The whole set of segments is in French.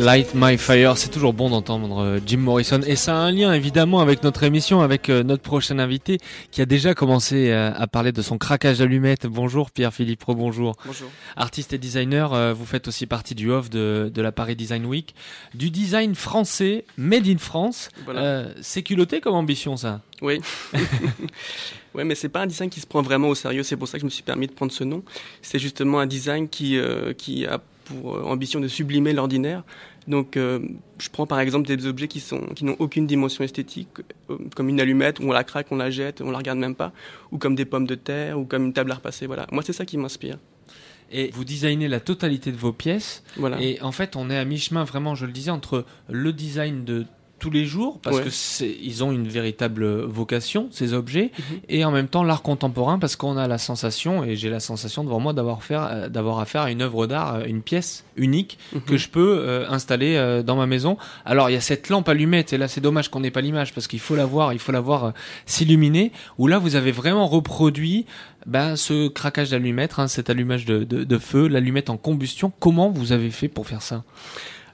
Light My Fire, c'est toujours bon d'entendre euh, Jim Morrison et ça a un lien évidemment avec notre émission, avec euh, notre prochain invité qui a déjà commencé euh, à parler de son craquage d'allumettes. Bonjour Pierre-Philippe, bonjour. Bonjour. Artiste et designer, vous faites aussi partie du off de, de la Paris Design Week, du design français, made in France. Voilà. Euh, c'est culotté comme ambition ça? Oui. ouais, mais c'est pas un design qui se prend vraiment au sérieux. C'est pour ça que je me suis permis de prendre ce nom. C'est justement un design qui, euh, qui a pour euh, ambition de sublimer l'ordinaire. Donc, euh, je prends par exemple des objets qui sont qui n'ont aucune dimension esthétique, euh, comme une allumette où on la craque, on la jette, on la regarde même pas, ou comme des pommes de terre, ou comme une table à repasser. Voilà. Moi, c'est ça qui m'inspire. et vous designez la totalité de vos pièces. Voilà. Et en fait, on est à mi-chemin, vraiment, je le disais, entre le design de tous les jours, parce Ouais. que c'est, ils ont une véritable vocation, ces objets, Mhm. et en même temps l'art contemporain, parce qu'on a la sensation, et j'ai la sensation devant moi d'avoir, faire, euh, d'avoir affaire à une œuvre d'art, euh, une pièce unique Mhm. que je peux euh, installer euh, dans ma maison. Alors il y a cette lampe allumette, et là c'est dommage qu'on n'ait pas l'image, parce qu'il faut la voir, il faut la voir euh, s'illuminer, où là vous avez vraiment reproduit ben, ce craquage d'allumette, hein, cet allumage de, de, de feu, l'allumette en combustion. Comment vous avez fait pour faire ça?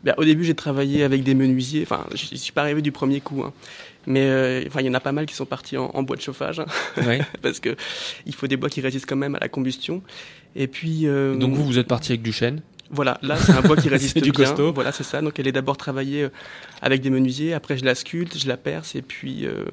Bien, au début, j'ai travaillé avec des menuisiers. Enfin, je ne suis pas arrivé du premier coup. hein. Mais euh, enfin, il y en a pas mal qui sont partis en, en bois de chauffage. hein, Ouais. parce que il faut des bois qui résistent quand même à la combustion. Et puis. euh, Donc vous, vous êtes parti avec du chêne. Voilà, là, c'est un bois qui résiste du bien. costaud. Voilà, c'est ça. Donc, elle est d'abord travaillée euh, avec des menuisiers. Après, je la sculpte, je la perce, et puis, euh,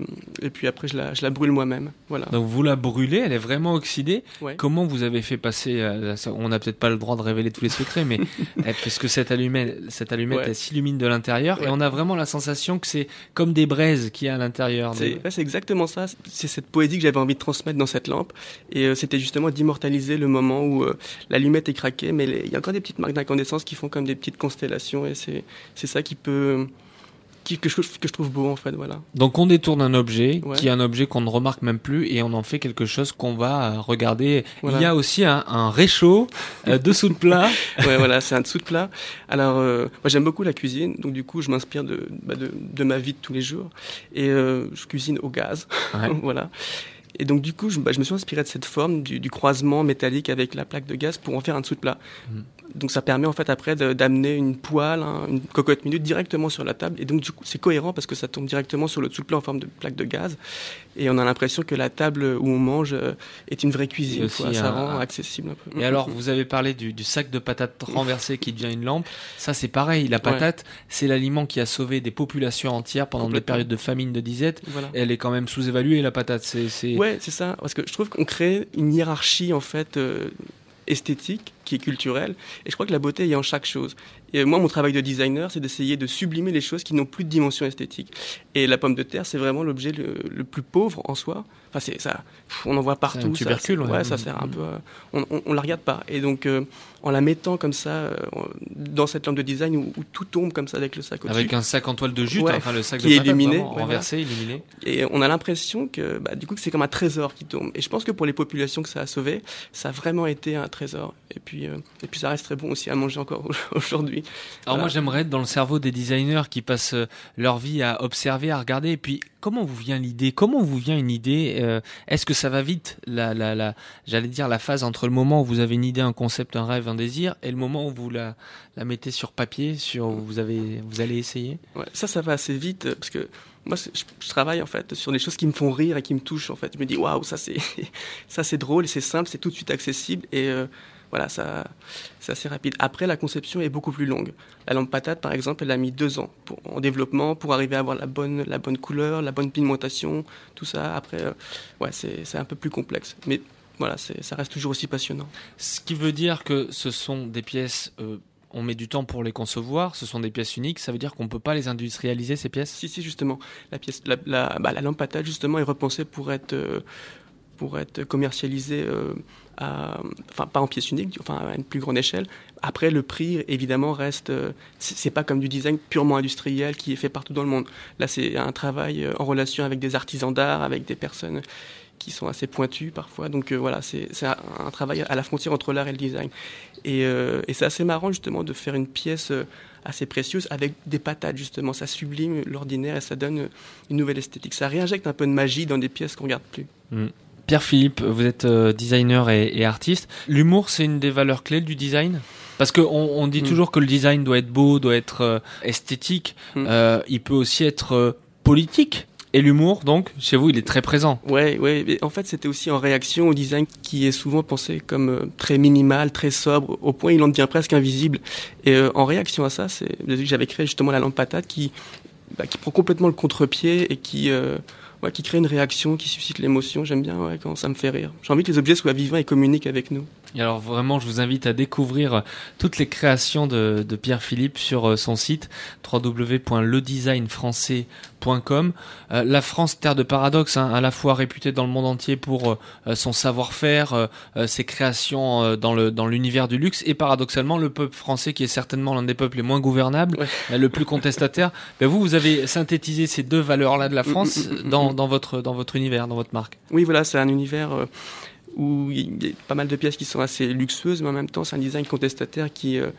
et puis après, je la, je la brûle moi-même. Voilà. Donc vous la brûlez, elle est vraiment oxydée. Ouais. Comment vous avez fait passer euh, On n'a peut-être pas le droit de révéler tous les secrets, mais eh, parce que cette allumette, cette allumette, Ouais. elle s'illumine de l'intérieur, et on a vraiment la sensation que c'est comme des braises qu'il y a à l'intérieur. C'est exactement ça. C'est cette poésie que j'avais envie de transmettre dans cette lampe. Et euh, c'était justement d'immortaliser le moment où euh, l'allumette est craquée, mais il y a encore des petites marques d'incandescence qui font comme des petites constellations. Et c'est c'est ça qui peut. Qui, que, je, que je trouve beau, en fait. Voilà. Donc on détourne un objet Ouais. qui est un objet qu'on ne remarque même plus et on en fait quelque chose qu'on va regarder. Voilà. Il y a aussi un, un réchaud euh, dessous de plat. ouais, voilà, c'est un dessous de plat. Alors, euh, moi, j'aime beaucoup la cuisine, donc du coup, je m'inspire de, bah, de, de ma vie de tous les jours. Et euh, je cuisine au gaz, Ouais. voilà. Et donc, du coup, je, bah, je me suis inspiré de cette forme du, du croisement métallique avec la plaque de gaz pour en faire un dessous de plat. Mhm. Donc, ça permet en fait après d'amener une poêle, hein, une cocotte minute directement sur la table. Et donc, du coup, c'est cohérent parce que ça tombe directement sur le dessous de plat en forme de plaque de gaz. Et on a l'impression que la table où on mange euh, est une vraie cuisine. aussi quoi. Ça un- rend accessible un peu. Et alors, vous avez parlé du, du sac de patates renversé qui devient une lampe. Ça, c'est pareil. La patate, c'est l'aliment qui a sauvé des populations entières pendant des périodes de famine, de disette. Voilà. Elle est quand même sous-évaluée, la patate. C'est, c'est... Ouais, c'est ça. Parce que je trouve qu'on crée une hiérarchie en fait euh, esthétique qui est culturelle. Et je crois que la beauté est en chaque chose. Et moi, mon travail de designer, c'est d'essayer de sublimer les choses qui n'ont plus de dimension esthétique. Et la pomme de terre, c'est vraiment l'objet le, le plus pauvre en soi. Enfin, c'est ça. On en voit partout. un ça- tubercule, ça, ouais. ça sert un peu. à- on, on, on la regarde pas. Et donc, euh, en la mettant comme ça euh, dans cette lampe de design où, où tout tombe comme ça avec le sac au-dessus. Avec un sac en toile de jute, Ouais, enfin le sac qui de est illuminé, vraiment ouais, renversé, illuminé. Et on a l'impression que, bah, du coup, que c'est comme un trésor qui tombe. Et je pense que pour les populations que ça a sauvé, ça a vraiment été un trésor. Et puis, euh, et puis ça reste très bon aussi à manger encore aujourd'hui. Alors Voilà. moi j'aimerais être dans le cerveau des designers qui passent euh, leur vie à observer, à regarder. Et puis comment vous vient l'idée? Comment vous vient une idée Euh, Est-ce que ça va vite la, la, la, J'allais dire la phase entre le moment où vous avez une idée, un concept, un rêve, un désir, et le moment où vous la, la mettez sur papier, sur où vous avez, vous allez essayer? Ouais, ça, ça va assez vite parce que moi, je, je travaille en fait sur des choses qui me font rire et qui me touchent. En fait, je me dis waouh, ça c'est ça c'est drôle, c'est simple, c'est tout de suite accessible et euh, voilà, ça c'est assez rapide. Après, la conception est beaucoup plus longue. La lampe patate, par exemple, elle a mis deux ans pour, en développement pour arriver à avoir la bonne la bonne couleur, la bonne pigmentation, tout ça. Après, euh, ouais, c'est c'est un peu plus complexe, mais voilà, ça reste toujours aussi passionnant. Ce qui veut dire que ce sont des pièces. euh, on met du temps pour les concevoir, ce sont des pièces uniques, ça veut dire qu'on ne peut pas les industrialiser ces pièces? Si, si, justement. La, pièce, la, la, bah, la lampe patate, justement, est repensée pour être, euh, pour être commercialisé à, enfin pas en pièces uniques, enfin à une plus grande échelle. Après, le prix évidemment reste, c'est pas comme du design purement industriel qui est fait partout dans le monde. Là, c'est un travail en relation avec des artisans d'art, avec des personnes qui sont assez pointus parfois. Donc voilà, c'est un, travail à la frontière entre l'art et le design. Et, c'est assez marrant justement de faire une pièce assez précieuse avec des patates justement. Ça sublime l'ordinaire et ça donne une nouvelle esthétique. Ça réinjecte un peu de magie dans des pièces qu'on regarde plus. Mm. Pierre-Philippe, vous êtes euh, designer et, artiste. L'humour, c'est une des valeurs clés du design? Parce qu'on on dit mm. toujours que le design doit être beau, doit être euh, esthétique. Mm. Euh, il peut aussi être politique. Et l'humour, donc, chez vous, il est très présent. Ouais, ouais. En fait, c'était aussi en réaction au design qui est souvent pensé comme euh, très minimal, très sobre, au point il en devient presque invisible. Et euh, en réaction à ça, c'est j'avais créé justement la lampe patate qui, bah, qui prend complètement le contre-pied et qui euh, qui crée une réaction, qui suscite l'émotion. J'aime bien ouais, quand ça me fait rire. J'ai envie que les objets soient vivants et communiquent avec nous. Et alors vraiment, je vous invite à découvrir toutes les créations de, de Pierre Philippe sur euh, son site www.ledesignfrançais.com. Euh, la France, terre de paradoxe, hein, à la fois réputée dans le monde entier pour euh, son savoir-faire, ses créations dans le dans l'univers du luxe, et paradoxalement le peuple français qui est certainement l'un des peuples les moins gouvernables, le plus contestataire. Ben vous, vous avez synthétisé ces deux valeurs-là de la France mm, mm, mm, dans, dans votre dans votre univers, dans votre marque. Oui, voilà, c'est un univers où il y a pas mal de pièces qui sont assez luxueuses, mais en même temps, c'est un design contestataire qui, euh,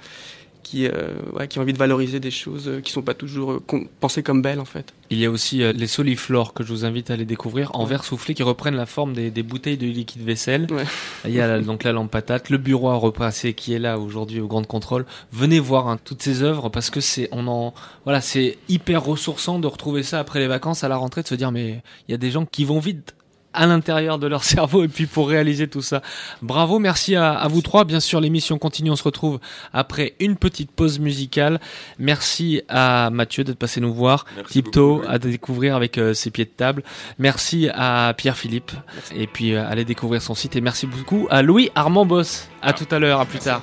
qui, euh, ouais, qui a envie de valoriser des choses euh, qui sont pas toujours pensées comme belles, en fait. Il y a aussi les soliflores que je vous invite à les découvrir en verre soufflé qui reprennent la forme des, des bouteilles de liquide vaisselle. Ouais. Il y a donc la lampe patate, le bureau à repasser qui est là aujourd'hui au Grand Contrôle. Venez voir hein, toutes ces œuvres parce que c'est on en voilà c'est hyper ressourçant de retrouver ça après les vacances à la rentrée de se dire mais il y a des gens qui vont vite à l'intérieur de leur cerveau et puis pour réaliser tout ça. Bravo, merci à, vous trois. Bien sûr, l'émission continue. On se retrouve après une petite pause musicale. Merci à Mathieu d'être passé nous voir. Tipto à découvrir avec euh, ses pieds de table. Merci à Pierre Philippe et puis euh, allez découvrir son site et merci beaucoup à Louis Armand Boss. À tout à l'heure, à plus tard.